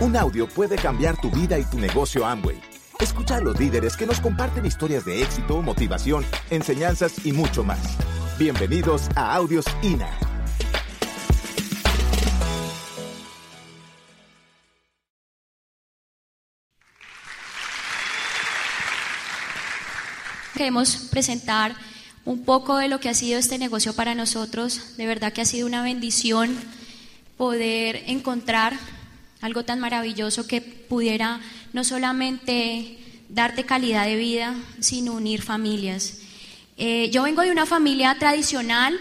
Un audio puede cambiar tu vida y tu negocio Amway. Escucha a los líderes que nos comparten historias de éxito, motivación, enseñanzas y mucho más. Bienvenidos a Audios INA. Queremos presentar un poco de lo que ha sido este negocio para nosotros. De verdad que ha sido una bendición poder encontrar algo tan maravilloso que pudiera no solamente darte calidad de vida, sino unir familias. Eh, yo vengo de una familia tradicional,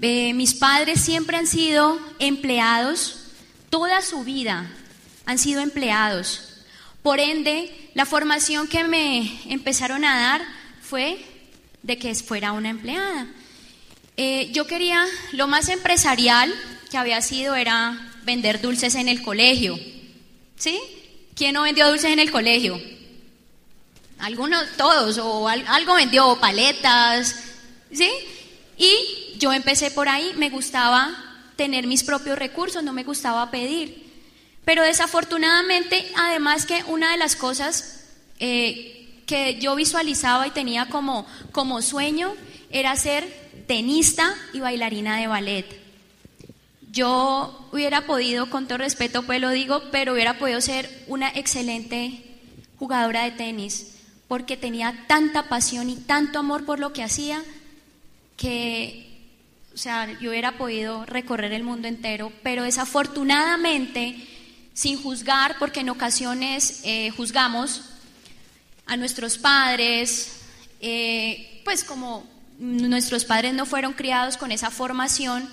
eh, mis padres siempre han sido empleados, toda su vida han sido empleados. Por ende, la formación que me empezaron a dar fue de que fuera una empleada. Eh, yo quería, lo más empresarial que había sido era vender dulces en el colegio. ¿Sí? ¿Quién no vendió dulces en el colegio? Algunos, todos, o algo vendió, paletas, ¿sí? Y yo empecé por ahí, me gustaba tener mis propios recursos, no me gustaba pedir. Pero desafortunadamente, además que una de las cosas eh, que yo visualizaba y tenía como, como sueño era ser tenista y bailarina de ballet. Yo hubiera podido, con todo respeto pues lo digo, pero hubiera podido ser una excelente jugadora de tenis, porque tenía tanta pasión y tanto amor por lo que hacía que, o sea, yo hubiera podido recorrer el mundo entero, pero desafortunadamente, sin juzgar, porque en ocasiones eh, juzgamos a nuestros padres, eh, pues como nuestros padres no fueron criados con esa formación,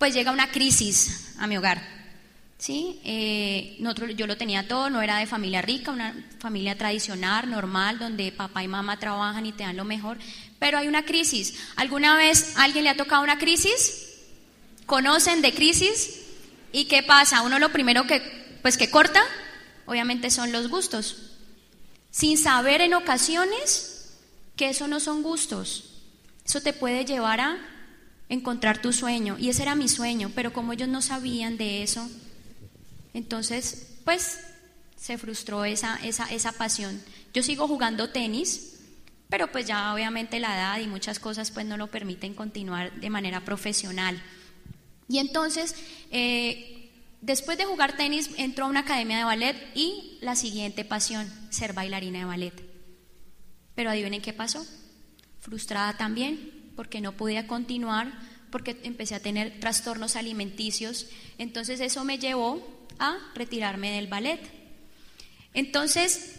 pues llega una crisis a mi hogar. ¿sí? Eh, yo lo tenía todo, no era de familia rica, una familia tradicional, normal, donde papá y mamá trabajan y te dan lo mejor, pero hay una crisis. ¿Alguna vez alguien le ha tocado una crisis? ¿Conocen de crisis? ¿Y qué pasa? Uno lo primero que, pues que corta, obviamente son los gustos. Sin saber en ocasiones que eso no son gustos. Eso te puede llevar a encontrar tu sueño. Y ese era mi sueño, pero como ellos no sabían de eso, entonces, pues se frustró esa, esa, esa pasión. Yo sigo jugando tenis, pero pues ya obviamente la edad y muchas cosas pues no lo permiten continuar de manera profesional. Y entonces, eh, después de jugar tenis, entró a una academia de ballet y la siguiente pasión, ser bailarina de ballet. Pero adivinen qué pasó. Frustrada también, porque no podía continuar, porque empecé a tener trastornos alimenticios. Entonces eso me llevó a retirarme del ballet. Entonces,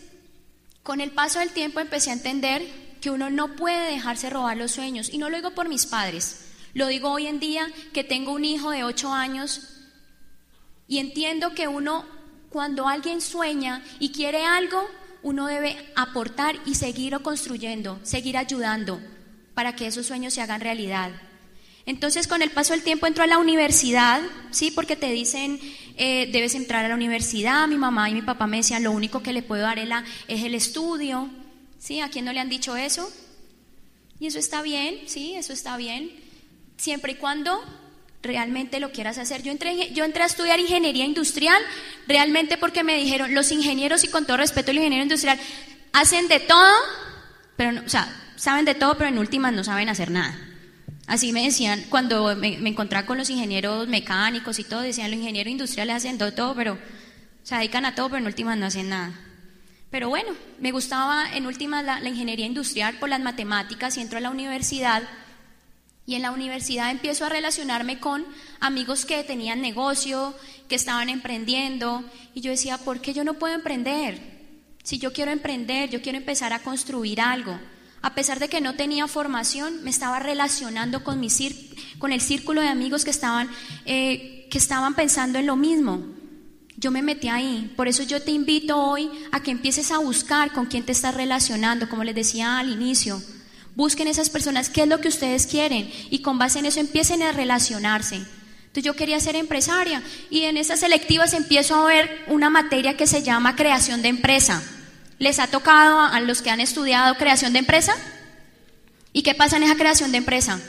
con el paso del tiempo empecé a entender que uno no puede dejarse robar los sueños. Y no lo digo por mis padres, lo digo hoy en día que tengo un hijo de ocho años y entiendo que uno, cuando alguien sueña y quiere algo, uno debe aportar y seguir construyendo, seguir ayudando para que esos sueños se hagan realidad. Entonces, con el paso del tiempo entro a la universidad, ¿sí? Porque te dicen, eh, debes entrar a la universidad. Mi mamá y mi papá me decían, lo único que le puedo dar es, es el estudio, ¿sí? ¿A quién no le han dicho eso? Y eso está bien, ¿sí? Eso está bien. Siempre y cuando realmente lo quieras hacer. Yo entré, yo entré a estudiar ingeniería industrial, realmente porque me dijeron, los ingenieros, y con todo respeto, el ingeniero industrial, hacen de todo, pero no, o sea, saben de todo, pero en últimas no saben hacer nada. Así me decían cuando me, encontraba con los ingenieros mecánicos y todo, decían los ingenieros industriales hacen de todo, pero se dedican a todo, pero en últimas no hacen nada. Pero bueno, me gustaba en últimas la, la ingeniería industrial por las matemáticas y entro a la universidad y en la universidad empiezo a relacionarme con amigos que tenían negocio, que estaban emprendiendo y yo decía, ¿por qué yo no puedo emprender? Si yo quiero emprender, yo quiero empezar a construir algo. A pesar de que no tenía formación, me estaba relacionando con, mi con el círculo de amigos que estaban, eh, que estaban pensando en lo mismo. Yo me metí ahí. Por eso yo te invito hoy a que empieces a buscar con quién te estás relacionando, como les decía al inicio. Busquen esas personas, qué es lo que ustedes quieren y con base en eso empiecen a relacionarse. Entonces yo quería ser empresaria y en esas selectivas empiezo a ver una materia que se llama creación de empresa. ¿Les ha tocado a los que han estudiado creación de empresa? ¿Y qué pasa en esa creación de empresa?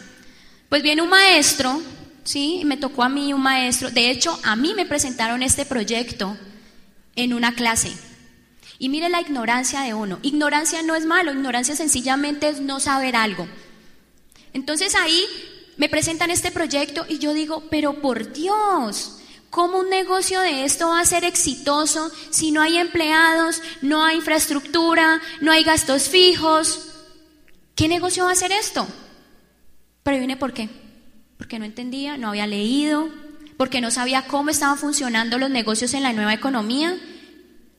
Pues viene un maestro, ¿sí? Me tocó a mí un maestro. De hecho, a mí me presentaron este proyecto en una clase. Y mire la ignorancia de uno. Ignorancia no es malo, ignorancia sencillamente es no saber algo. Entonces ahí me presentan este proyecto y yo digo, pero por Dios, ¿cómo un negocio de esto va a ser exitoso si no hay empleados, no hay infraestructura, no hay gastos fijos? ¿Qué negocio va a ser esto? Pero viene por qué. Porque no entendía, no había leído, porque no sabía cómo estaban funcionando los negocios en la nueva economía.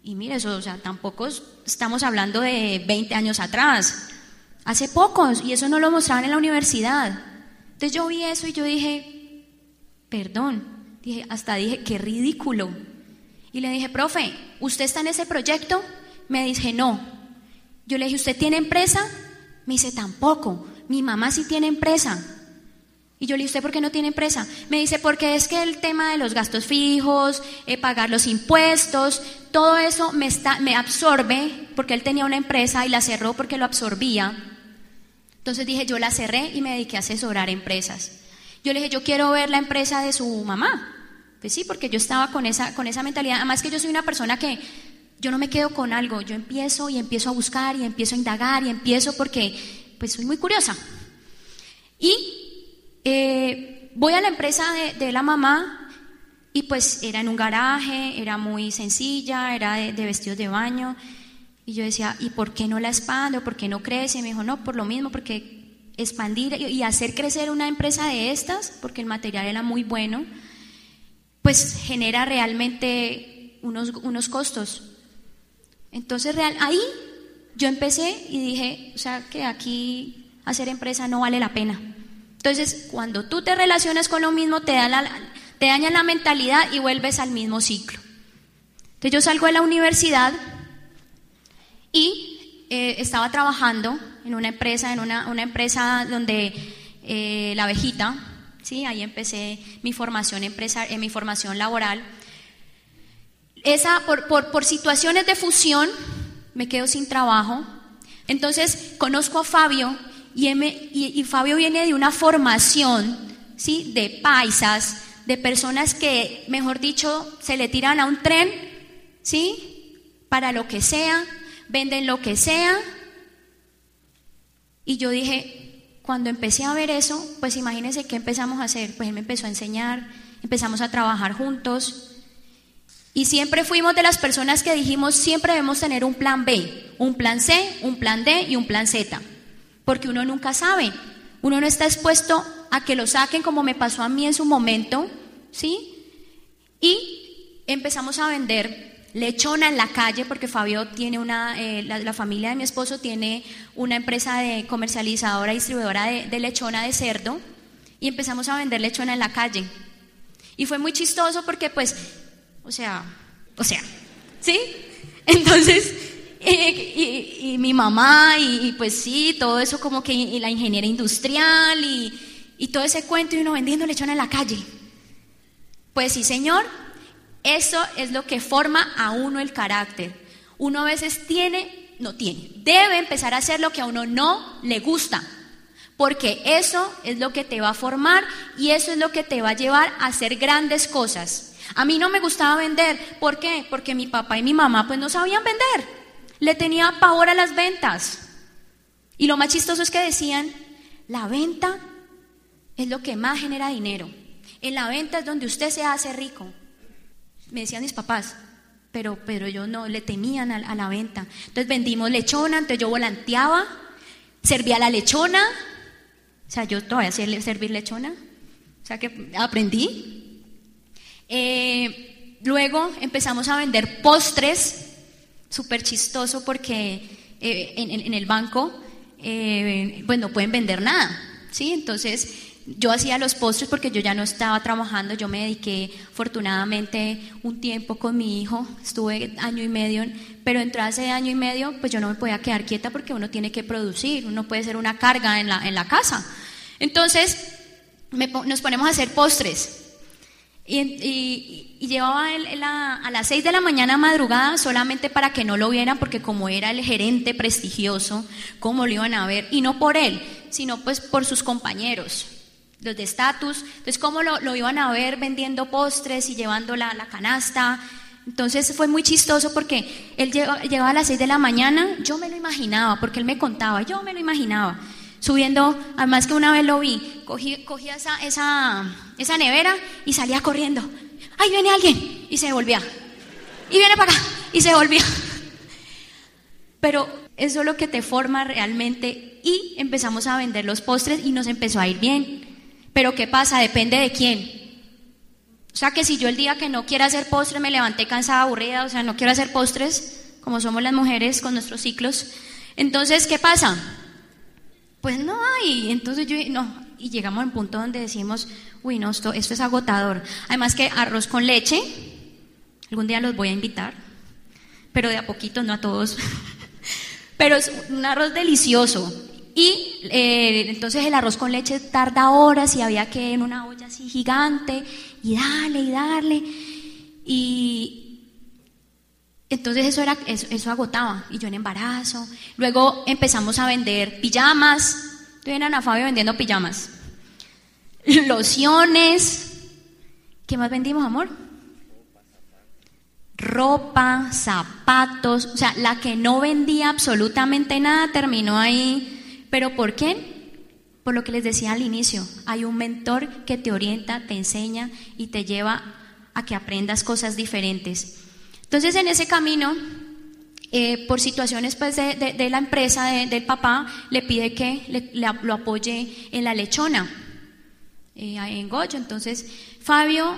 Y mire, eso, o sea, tampoco estamos hablando de 20 años atrás, hace pocos, y eso no lo mostraban en la universidad. Entonces yo vi eso y yo dije, perdón, dije, hasta dije, qué ridículo. Y le dije, profe, ¿usted está en ese proyecto? Me dice, no. Yo le dije, ¿usted tiene empresa? Me dice, tampoco. Mi mamá sí tiene empresa. Y yo le dije, ¿usted por qué no tiene empresa? Me dice, porque es que el tema de los gastos fijos, eh, pagar los impuestos, todo eso me, está, me absorbe, porque él tenía una empresa y la cerró porque lo absorbía. Entonces dije, yo la cerré y me dediqué a asesorar empresas. Yo le dije, yo quiero ver la empresa de su mamá. Pues sí, porque yo estaba con esa, con esa mentalidad. Además que yo soy una persona que yo no me quedo con algo, yo empiezo y empiezo a buscar y empiezo a indagar y empiezo porque pues soy muy curiosa. Y eh, voy a la empresa de, la mamá y pues era en un garaje, era muy sencilla, era de, vestidos de baño. Y yo decía, ¿y por qué no la expando? ¿Por qué no crece? Y me dijo, no, por lo mismo, porque expandir y hacer crecer una empresa de estas, porque el material era muy bueno, pues genera realmente unos, unos costos. Entonces, real, ahí yo empecé y dije, o sea, que aquí hacer empresa no vale la pena. Entonces, cuando tú te relacionas con lo mismo, te, da la, te daña la mentalidad y vuelves al mismo ciclo. Entonces, yo salgo de la universidad y eh, estaba trabajando en una empresa, en una, empresa donde eh, la abejita, ¿sí? ahí empecé mi formación, empresa, eh, mi formación laboral. Esa, por, por, por situaciones de fusión, me quedo sin trabajo. Entonces, conozco a Fabio y, Fabio viene de una formación ¿sí? de paisas, de personas que, mejor dicho, se le tiran a un tren, ¿sí? Para lo que sea, venden lo que sea. Y yo dije, cuando empecé a ver eso, pues imagínense qué empezamos a hacer. Pues él me empezó a enseñar, empezamos a trabajar juntos. Y siempre fuimos de las personas que dijimos, siempre debemos tener un plan B, un plan C, un plan D y un plan Z porque uno nunca sabe. Uno no está expuesto a que lo saquen como me pasó a mí en su momento, ¿sí? Y empezamos a vender lechona en la calle, porque Fabio tiene una, eh, la, familia de mi esposo tiene una empresa de comercializadora, distribuidora de, de lechona de cerdo, y empezamos a vender lechona en la calle. Y fue muy chistoso porque pues, o sea, o sea, ¿sí? Entonces, y, mi mamá, y, pues sí, todo eso como que la ingeniería industrial y, todo ese cuento y uno vendiendo lechón en la calle. Pues sí, señor, eso es lo que forma a uno el carácter. Uno a veces tiene, no tiene, debe empezar a hacer lo que a uno no le gusta. Porque eso es lo que te va a formar y eso es lo que te va a llevar a hacer grandes cosas. A mí no me gustaba vender. ¿Por qué? Porque mi papá y mi mamá pues no sabían vender le tenía pavor a las ventas. Y lo más chistoso es que decían, la venta es lo que más genera dinero. En la venta es donde usted se hace rico. Me decían mis papás, pero, pero yo no, le temían a, la venta. Entonces vendimos lechona, entonces yo volanteaba, servía la lechona, o sea, yo todavía sé servir lechona, o sea que aprendí. Eh, luego empezamos a vender postres, súper chistoso porque eh, en, el banco eh, pues no pueden vender nada, ¿sí? Entonces yo hacía los postres porque yo ya no estaba trabajando, yo me dediqué afortunadamente un tiempo con mi hijo, estuve año y medio, pero entre ese año y medio pues yo no me podía quedar quieta porque uno tiene que producir, uno puede ser una carga en la, en la casa. Entonces nos ponemos a hacer postres y, llevaba a las 6 de la mañana madrugada solamente para que no lo vieran, porque como era el gerente prestigioso, ¿cómo lo iban a ver? Y no por él, sino pues por sus compañeros, los de estatus. Entonces, ¿cómo lo, iban a ver vendiendo postres y llevando la, canasta? Entonces fue muy chistoso porque él llegaba a las 6 de la mañana, yo me lo imaginaba, porque él me contaba, yo me lo imaginaba. Subiendo, además que una vez lo vi, cogía esa, esa, esa nevera y salía corriendo. ¡Ahí viene alguien! Y se volvía. Y viene para acá y se volvía. Pero eso es lo que te forma realmente y empezamos a vender los postres y nos empezó a ir bien. Pero ¿qué pasa? Depende de quién. O sea que si yo el día que no quiero hacer postres me levanté cansada, aburrida, o sea, no quiero hacer postres, como somos las mujeres con nuestros ciclos, entonces, ¿qué pasa? Pues no hay. Entonces yo, no, y llegamos a un punto donde decimos, uy, no, esto, esto es agotador. Además que arroz con leche, algún día los voy a invitar, pero de a poquito, no a todos. pero es un arroz delicioso. Y eh, entonces el arroz con leche tarda horas y había que en una olla así gigante y darle y darle. Y entonces eso, era, eso, agotaba y yo en embarazo. Luego empezamos a vender pijamas. Tuvieron a Fabio vendiendo pijamas. Lociones. ¿Qué más vendimos, amor? Ropa, zapatos. O sea, la que no vendía absolutamente nada terminó ahí ¿Pero por qué? Por lo que les decía al inicio, hay un mentor que te orienta, te enseña y te lleva a que aprendas cosas diferentes. Entonces, en ese camino, eh, por situaciones pues, de, la empresa, del papá, le pide que lo apoye en la lechona, eh, en Goyo. Entonces, Fabio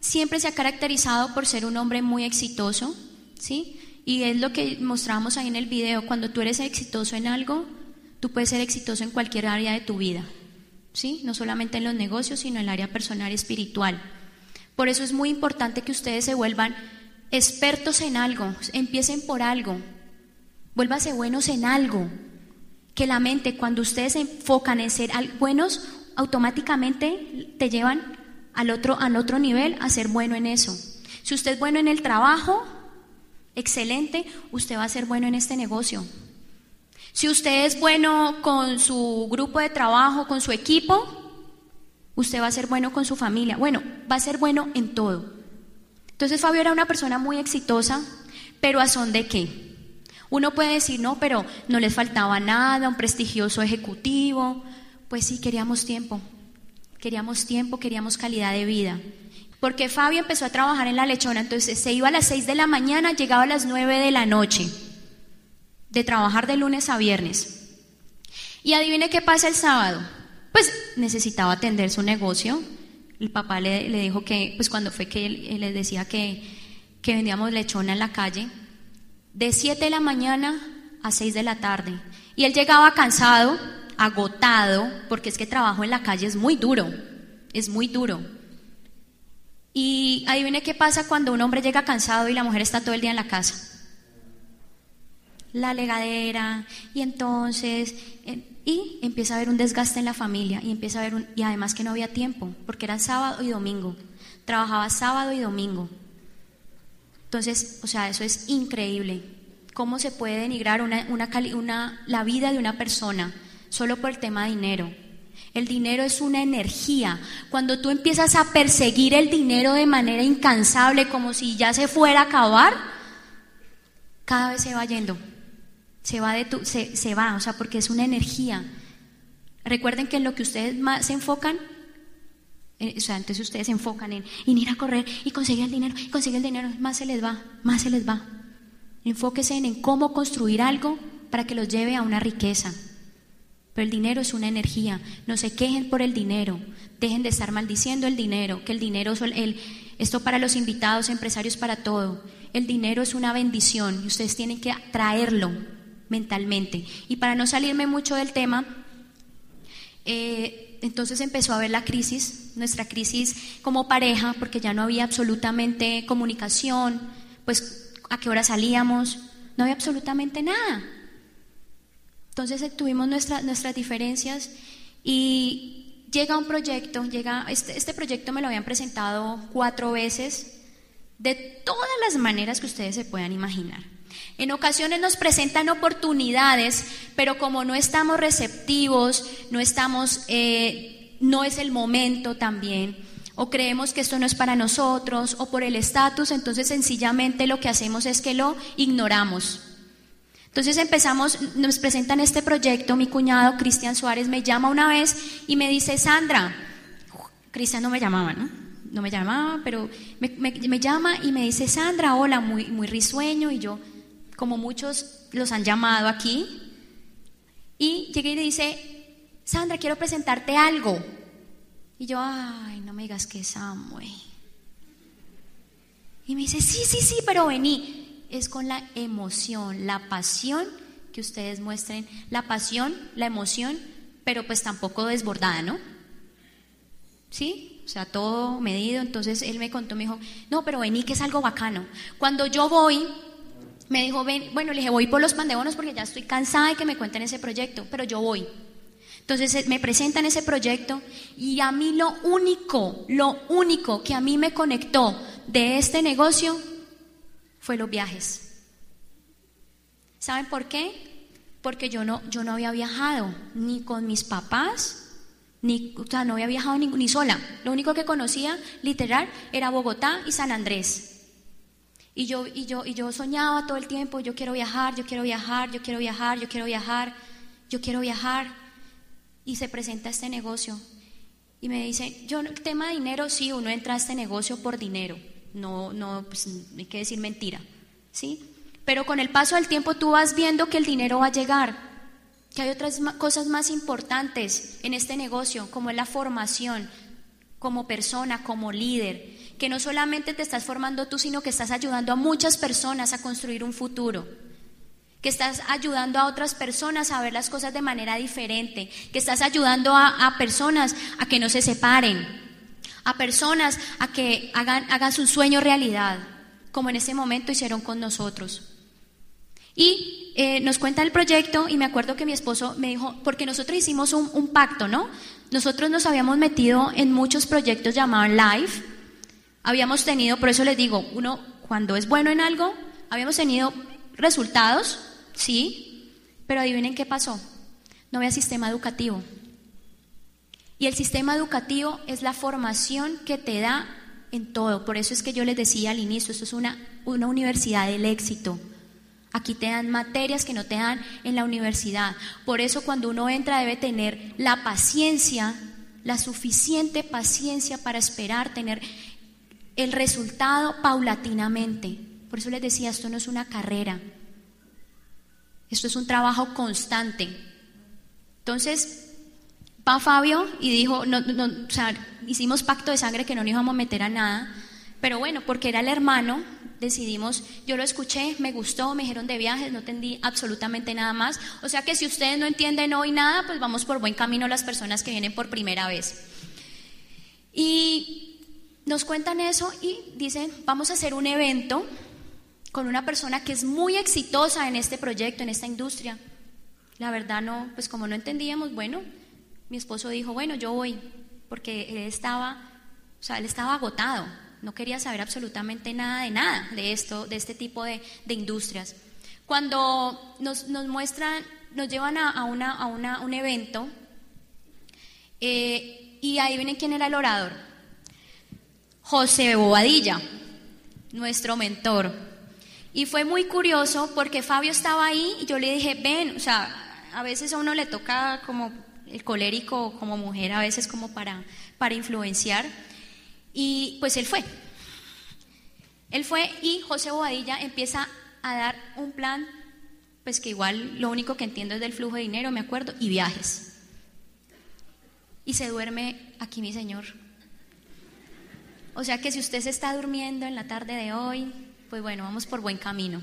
siempre se ha caracterizado por ser un hombre muy exitoso, ¿sí? Y es lo que mostramos ahí en el video, cuando tú eres exitoso en algo, Tú puedes ser exitoso en cualquier área de tu vida, ¿sí? No solamente en los negocios, sino en el área personal y espiritual. Por eso es muy importante que ustedes se vuelvan expertos en algo, empiecen por algo, vuélvase buenos en algo. Que la mente, cuando ustedes se enfocan en ser buenos, automáticamente te llevan al otro, al otro nivel a ser bueno en eso. Si usted es bueno en el trabajo, excelente, usted va a ser bueno en este negocio. Si usted es bueno con su grupo de trabajo, con su equipo, usted va a ser bueno con su familia. Bueno, va a ser bueno en todo. Entonces Fabio era una persona muy exitosa, pero ¿a son de qué? Uno puede decir, no, pero no les faltaba nada, un prestigioso ejecutivo. Pues sí, queríamos tiempo. Queríamos tiempo, queríamos calidad de vida. Porque Fabio empezó a trabajar en la lechona, entonces se iba a las 6 de la mañana, llegaba a las 9 de la noche de trabajar de lunes a viernes. Y adivine qué pasa el sábado. Pues necesitaba atender su negocio. El papá le, dijo que, pues cuando fue que él, les decía que, que vendíamos lechona en la calle, de 7 de la mañana a 6 de la tarde. Y él llegaba cansado, agotado, porque es que trabajo en la calle es muy duro, es muy duro. Y adivine qué pasa cuando un hombre llega cansado y la mujer está todo el día en la casa la legadera y entonces y empieza a haber un desgaste en la familia y empieza a haber un, y además que no había tiempo porque era sábado y domingo. Trabajaba sábado y domingo. Entonces o sea eso es increíble. Cómo se puede denigrar una, una, una, la vida de una persona solo por el tema de dinero el dinero es una energía. Cuando tú empiezas a perseguir el dinero de manera incansable, como si ya se fuera a acabar, cada vez se va yendo se va, de tu, se, se va, o sea, porque es una energía. Recuerden que en lo que ustedes más se enfocan, eh, o sea, entonces ustedes se enfocan en, ir a correr y conseguir el dinero, y conseguir el dinero, más se les va, más se les va. Enfóquense en, cómo construir algo para que los lleve a una riqueza. Pero el dinero es una energía. No se quejen por el dinero. Dejen de estar maldiciendo el dinero. Que el dinero el, esto para los invitados, empresarios, para todo. El dinero es una bendición y ustedes tienen que traerlo mentalmente. Y para no salirme mucho del tema, eh, entonces empezó a haber la crisis, nuestra crisis como pareja, porque ya no había absolutamente comunicación, pues a qué hora salíamos, no había absolutamente nada. Entonces eh, tuvimos nuestras diferencias y llega un proyecto, llega, este, este proyecto me lo habían presentado cuatro veces, de todas las maneras que ustedes se puedan imaginar. En ocasiones nos presentan oportunidades, pero como no estamos receptivos, no estamos, eh, no es el momento también. o creemos que esto no es para nosotros, o por el estatus, entonces sencillamente lo que hacemos es que lo ignoramos. Entonces empezamos, nos presentan este proyecto, mi cuñado Cristian Suárez me llama una vez y me dice, Sandra, Cristian no me llamaba, ¿no? No me llamaba, pero me, llama y me dice, Sandra, hola, muy, muy risueño, y yo, como muchos los han llamado aquí, y llegué y le dice, Sandra, quiero presentarte algo. Y yo, ay, no me digas que es Samuel. Y me dice, sí, sí, sí, pero vení es con la emoción, la pasión que ustedes muestren, la pasión, la emoción, pero pues tampoco desbordada, ¿no? ¿Sí? O sea, todo medido. Entonces él me contó, me dijo, no, pero vení que es algo bacano. Cuando yo voy, me dijo, ven, bueno, le dije, voy por los pandeonos porque ya estoy cansada de que me cuenten ese proyecto, pero yo voy. Entonces eh, me presentan ese proyecto y a mí lo único, lo único que a mí me conectó de este negocio fue los viajes. ¿Saben por qué? Porque yo no, yo no había viajado ni con mis papás, ni, o sea, no había viajado ni, ni sola. Lo único que conocía, literal, era Bogotá y San Andrés. Y yo, y, yo, y yo soñaba todo el tiempo, yo quiero viajar, yo quiero viajar, yo quiero viajar, yo quiero viajar, yo quiero viajar. Y se presenta este negocio. Y me dice, yo, tema de dinero, sí, uno entra a este negocio por dinero no, no, pues, hay que decir mentira, ¿sí? Pero con el paso del tiempo tú vas viendo que el dinero va a llegar, que hay otras cosas más importantes en este negocio, como es la formación como persona, como líder, que no solamente te estás formando tú, sino que estás ayudando a muchas personas a construir un futuro que estás ayudando a otras personas a ver las cosas de manera diferente, que estás ayudando a, personas a que no se separen, a personas a que hagan, hagan su sueño realidad, como en ese momento hicieron con nosotros. Y eh, nos cuenta el proyecto y me acuerdo que mi esposo me dijo, porque nosotros hicimos un, un pacto, ¿no? Nosotros nos habíamos metido en muchos proyectos llamados Live, habíamos tenido, por eso les digo, uno cuando es bueno en algo, habíamos tenido resultados, sí, pero adivinen qué pasó, no había sistema educativo. Y el sistema educativo es la formación que te da en todo. Por eso es que yo les decía al inicio, esto es una, una universidad del éxito. Aquí te dan materias que no te dan en la universidad. Por eso cuando uno entra debe tener la paciencia, la suficiente paciencia para esperar tener el resultado paulatinamente. Por eso les decía, esto no es una carrera. Esto es un trabajo constante. Entonces, Va Fabio y dijo, no, no, o sea, hicimos pacto de sangre que no nos íbamos a meter a nada, pero bueno, porque era el hermano, decidimos, yo lo escuché, me gustó, me dijeron de viajes, no entendí absolutamente nada más. O sea que si ustedes no entienden hoy nada, pues vamos por buen camino las personas que vienen por primera vez. Y nos cuentan eso y dicen, vamos a hacer un evento con una persona que es muy exitosa en este proyecto, en esta industria. La verdad no, pues como no entendíamos, bueno, mi esposo dijo, bueno, yo voy, porque él estaba, o sea, él estaba agotado, no quería saber absolutamente nada de nada de esto, de este tipo de, industrias. Cuando nos, muestran, nos llevan a, una, a una, un evento, eh, y ahí viene quién era el orador. José Bobadilla, nuestro mentor. Y fue muy curioso porque Fabio estaba ahí y yo le dije, ven, o sea, a veces a uno le toca como el colérico como mujer a veces como para, para influenciar. Y pues él fue. Él fue y José Bobadilla empieza a dar un plan, pues que igual lo único que entiendo es del flujo de dinero, me acuerdo, y viajes. Y se duerme aquí mi señor. O sea que si usted se está durmiendo en la tarde de hoy, pues bueno, vamos por buen camino.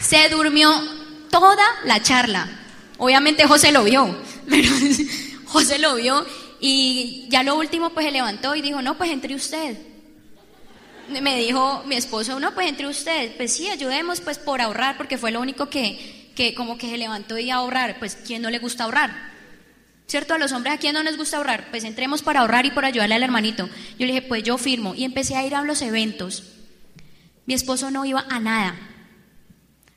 Se durmió toda la charla. Obviamente José lo vio, pero José lo vio y ya lo último pues se levantó y dijo, no, pues entre usted. Me dijo mi esposo, no, pues entre usted, pues sí, ayudemos pues por ahorrar, porque fue lo único que, que como que se levantó y a ahorrar, pues ¿quién no le gusta ahorrar? ¿Cierto? A los hombres a quién no nos gusta ahorrar, pues entremos para ahorrar y por ayudarle al hermanito. Yo le dije, pues yo firmo y empecé a ir a los eventos. Mi esposo no iba a nada,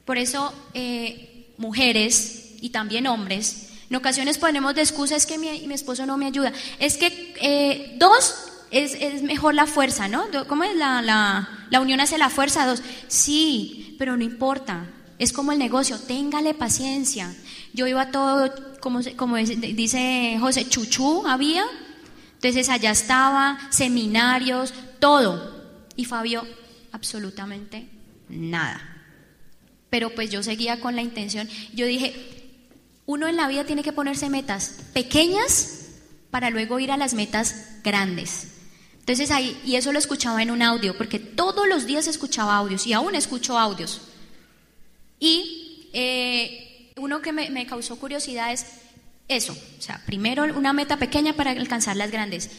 por eso, eh, mujeres, y también hombres, en ocasiones ponemos de excusa, es que mi, esposo no me ayuda. Es que eh, dos es, es, mejor la fuerza, ¿no? ¿Cómo es la, la, la unión hace la fuerza? Dos. Sí, pero no importa. Es como el negocio, téngale paciencia. Yo iba todo, como, como dice José, chuchú había. Entonces allá estaba, seminarios, todo. Y Fabio, absolutamente nada. Pero pues yo seguía con la intención. Yo dije, uno en la vida tiene que ponerse metas pequeñas para luego ir a las metas grandes. Entonces ahí, y eso lo escuchaba en un audio, porque todos los días escuchaba audios y aún escucho audios. Y eh, uno que me, me causó curiosidad es eso, o sea, primero una meta pequeña para alcanzar las grandes.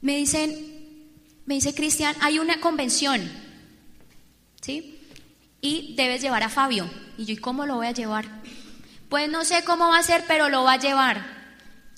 Me dicen, me dice Cristian, hay una convención, ¿sí? Y debes llevar a Fabio. Y yo, ¿y cómo lo voy a llevar? Pues no sé cómo va a ser, pero lo va a llevar.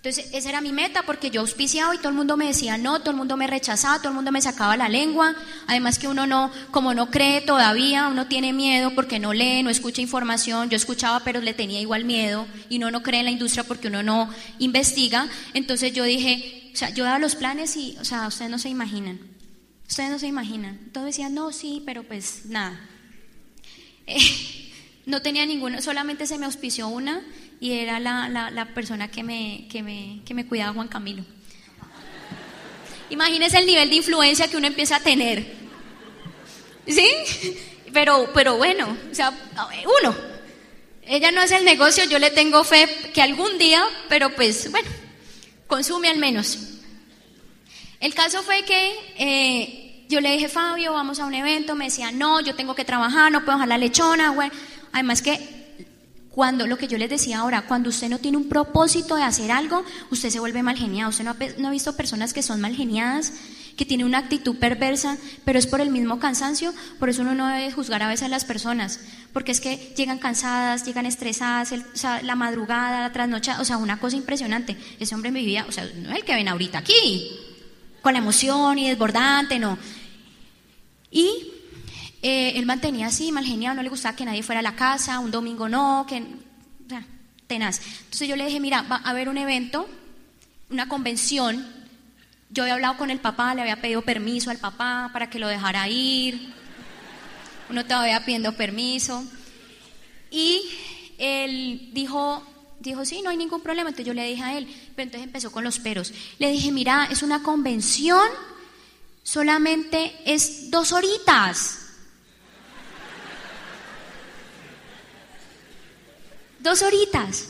Entonces, esa era mi meta porque yo auspiciaba y todo el mundo me decía no, todo el mundo me rechazaba, todo el mundo me sacaba la lengua. Además que uno no, como no cree todavía, uno tiene miedo porque no lee, no escucha información. Yo escuchaba, pero le tenía igual miedo y uno no cree en la industria porque uno no investiga. Entonces yo dije, o sea, yo daba los planes y, o sea, ustedes no se imaginan. Ustedes no se imaginan. Todos decían, no, sí, pero pues nada. No tenía ninguna, solamente se me auspició una y era la, la, persona que me, que, me, que me cuidaba, Juan Camilo. Imagínese el nivel de influencia que uno empieza a tener. ¿Sí? Pero, pero bueno, o sea, uno. Ella no es el negocio, yo le tengo fe que algún día, pero pues bueno, consume al menos. El caso fue que eh, yo le dije, Fabio, vamos a un evento, me decía, no, yo tengo que trabajar, no puedo dejar la lechona, bueno. Además que cuando, lo que yo les decía ahora, cuando usted no tiene un propósito de hacer algo, usted se vuelve mal geniado. Usted no ha, visto personas que son mal geniadas, que tienen una actitud perversa, pero es por el mismo cansancio. Por eso uno no debe juzgar a veces a las personas, porque es que llegan cansadas, llegan estresadas, la madrugada, la trasnocha, o sea, una cosa impresionante. Ese hombre me vivía, o sea, no es el que ven ahorita aquí, con la emoción y desbordante, no. Y eh, él mantenía así, mal genial, no le gustaba que nadie fuera a la casa, un domingo no, que. tenaz. Entonces yo le dije, mira, va a haber un evento, una convención. Yo había hablado con el papá, le había pedido permiso al papá para que lo dejara ir. Uno todavía pidiendo permiso. Y él dijo, dijo, sí, no hay ningún problema. Entonces yo le dije a él, pero entonces empezó con los peros. Le dije, mira, es una convención, solamente es dos horitas. Dos horitas.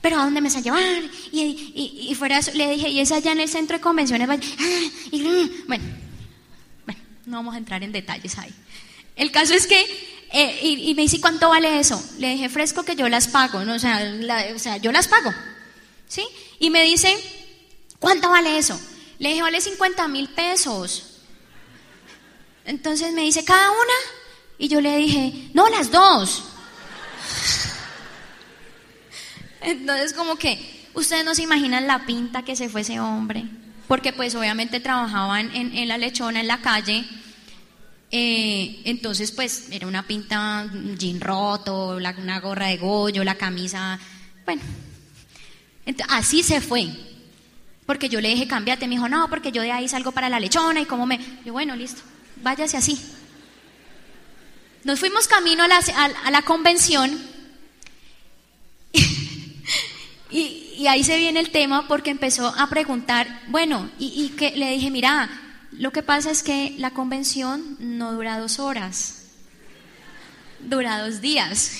Pero ¿a dónde me vas a llevar? Y, y, fuera eso, le dije, y es allá en el centro de convenciones. Ah, mm, bueno, bueno, no vamos a entrar en detalles ahí. El caso es que, eh, y, me dice, ¿cuánto vale eso? Le dije, fresco que yo las pago, o, sea, o sea, yo las pago. ¿Sí? Y me dice, ¿cuánto vale eso? Le dije, vale 50 mil pesos. Entonces me dice, ¿cada una? Y yo le dije, no, las dos. Entonces como que ustedes no se imaginan la pinta que se fue ese hombre, porque pues obviamente trabajaban en, la lechona, en la calle, eh, entonces pues era una pinta jean roto, una gorra de gollo, la camisa, bueno, así se fue. Porque yo le dije, cámbiate, me dijo, no, porque yo de ahí salgo para la lechona y como me... Yo, bueno, listo, váyase así. Nos fuimos camino a la, a la convención y, ahí se viene el tema porque empezó a preguntar, bueno, y, que le dije, mira, lo que pasa es que la convención no dura dos horas, dura dos días.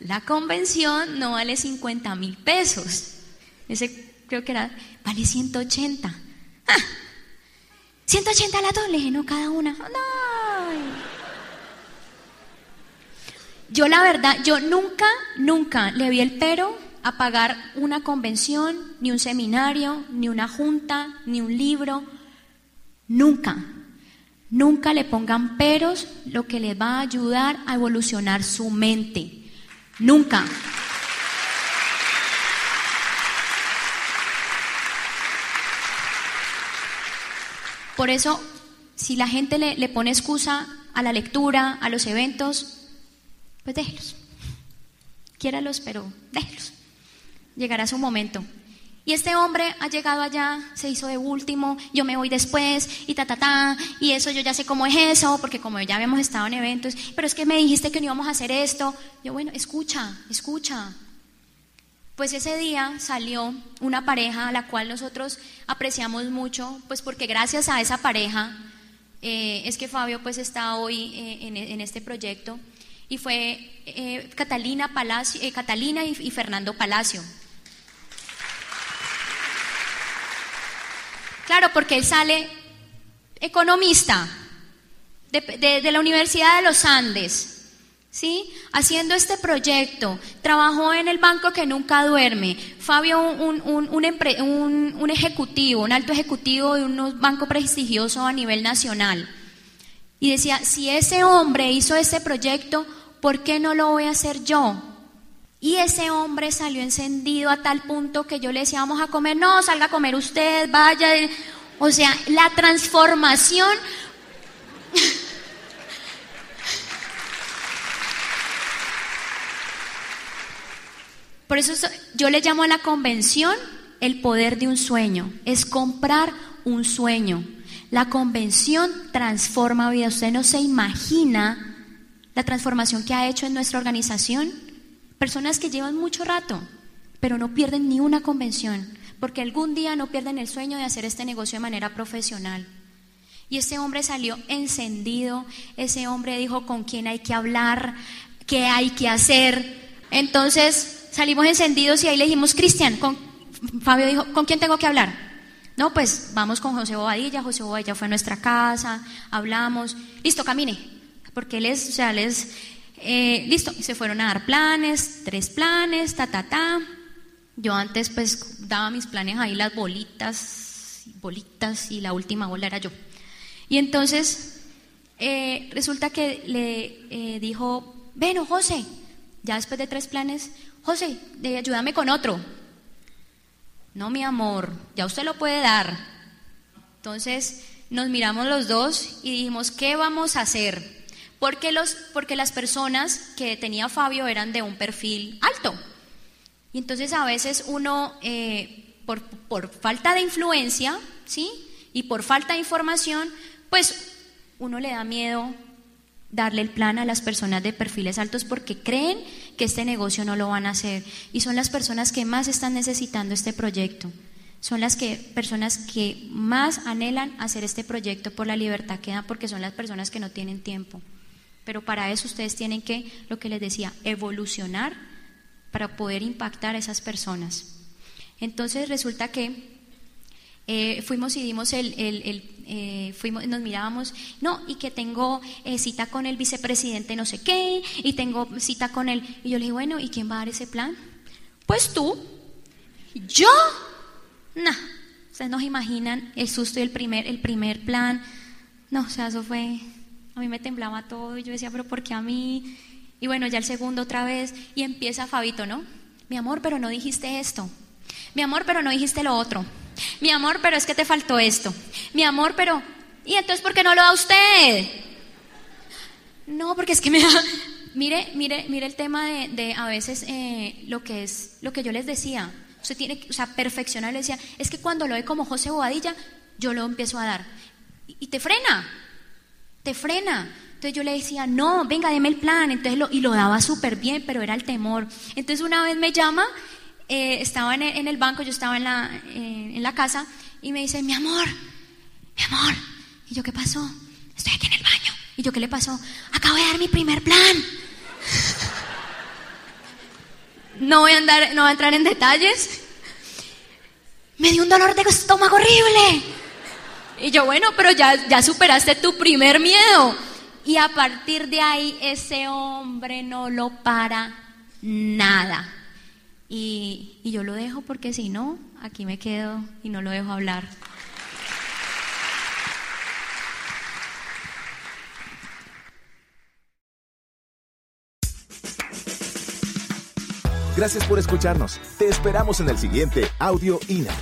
La convención no vale 50 mil pesos. Ese creo que era, vale 180. Ah, 180 la dos, le no, cada una. Yo la verdad, yo nunca, nunca le vi el pero a pagar una convención, ni un seminario, ni una junta, ni un libro. Nunca. Nunca le pongan peros lo que les va a ayudar a evolucionar su mente. Nunca. Por eso, si la gente le, le pone excusa a la lectura, a los eventos, pues déjelos. quiéralos, pero déjelos. Llegará su momento. Y este hombre ha llegado allá, se hizo de último, yo me voy después, y ta, ta, ta, y eso yo ya sé cómo es eso, porque como ya habíamos estado en eventos, pero es que me dijiste que no íbamos a hacer esto. Yo, bueno, escucha, escucha. Pues ese día salió una pareja a la cual nosotros apreciamos mucho, pues porque gracias a esa pareja eh, es que Fabio pues está hoy eh, en, este proyecto, y fue eh, Catalina, Palacio, Catalina y Fernando Palacio. Claro, porque él sale economista de, la Universidad de los Andes, ¿sí? Haciendo este proyecto. Trabajó en el banco que nunca duerme. Fabio, un, un, ejecutivo, un alto ejecutivo de un banco prestigioso a nivel nacional. Y decía, si ese hombre hizo ese proyecto, ¿por qué no lo voy a hacer yo? Y ese hombre salió encendido a tal punto que yo le decía, vamos a comer, no, salga a comer usted, vaya. O sea, la transformación... Por eso yo le llamo a la convención el poder de un sueño, es comprar un sueño. La convención transforma vida. Usted no se imagina la transformación que ha hecho en nuestra organización Personas que llevan mucho rato, pero no pierden ni una convención, porque algún día no pierden el sueño de hacer este negocio de manera profesional. Y este hombre salió encendido, ese hombre dijo con quién hay que hablar, qué hay que hacer. Entonces salimos encendidos y ahí le dijimos, Cristian, Fabio dijo, ¿con quién tengo que hablar? No, pues vamos con José Bobadilla, José Bobadilla fue a nuestra casa, hablamos, listo, camine, porque él es, o sea, él es eh, listo, se fueron a dar planes, tres planes, ta, ta, ta. Yo antes pues daba mis planes ahí, las bolitas, bolitas, y la última bola era yo. Y entonces eh, resulta que le eh, dijo, bueno, José, ya después de tres planes, José, ayúdame con otro. No, mi amor, ya usted lo puede dar. Entonces nos miramos los dos y dijimos, ¿qué vamos a hacer? Porque, los, porque las personas que tenía Fabio eran de un perfil alto. Y entonces a veces uno, eh, por, por falta de influencia, ¿sí? Y por falta de información, pues uno le da miedo darle el plan a las personas de perfiles altos porque creen que este negocio no lo van a hacer y son las personas que más están necesitando este proyecto. Son las que, personas que más anhelan hacer este proyecto por la libertad que dan porque son las personas que no tienen tiempo. Pero para eso ustedes tienen que, lo que les decía, evolucionar para poder impactar a esas personas. Entonces resulta que eh, fuimos y dimos el, eh, fuimos, nos mirábamos, no, y que tengo eh, cita con el vicepresidente no sé qué, y tengo cita con él. Y yo le dije, bueno, ¿y quién va a dar ese plan? Pues tú. ¿Yo? No. Ustedes no se imaginan el susto y el primer, el primer plan. No, o sea, eso fue a mí me temblaba todo y yo decía, pero ¿por qué a mí? Y bueno, ya el segundo otra vez y empieza Fabito, ¿no? Mi amor, pero no dijiste esto. Mi amor, pero no dijiste lo otro. Mi amor, pero es que te faltó esto. Mi amor, pero... ¿Y entonces por qué no lo da usted? No, porque es que me da... Mire, mire, mire el tema de, a veces eh, lo que es, lo que yo les decía. Usted tiene o sea, perfeccionar, le decía, es que cuando lo ve como José Bobadilla, yo lo empiezo a dar. y te frena te frena. Entonces yo le decía, no, venga, deme el plan. Entonces lo, y lo daba súper bien, pero era el temor. Entonces una vez me llama, eh, estaba en el, banco, yo estaba en la, eh, en la casa, y me dice, mi amor, mi amor. Y yo, ¿qué pasó? Estoy aquí en el baño. Y yo, ¿qué le pasó? Acabo de dar mi primer plan. no voy a andar, no voy a entrar en detalles. Me dio un dolor de estómago horrible. Y yo, bueno, pero ya, ya superaste tu primer miedo. Y a partir de ahí ese hombre no lo para nada. Y, y yo lo dejo porque si no, aquí me quedo y no lo dejo hablar. Gracias por escucharnos. Te esperamos en el siguiente Audio INA.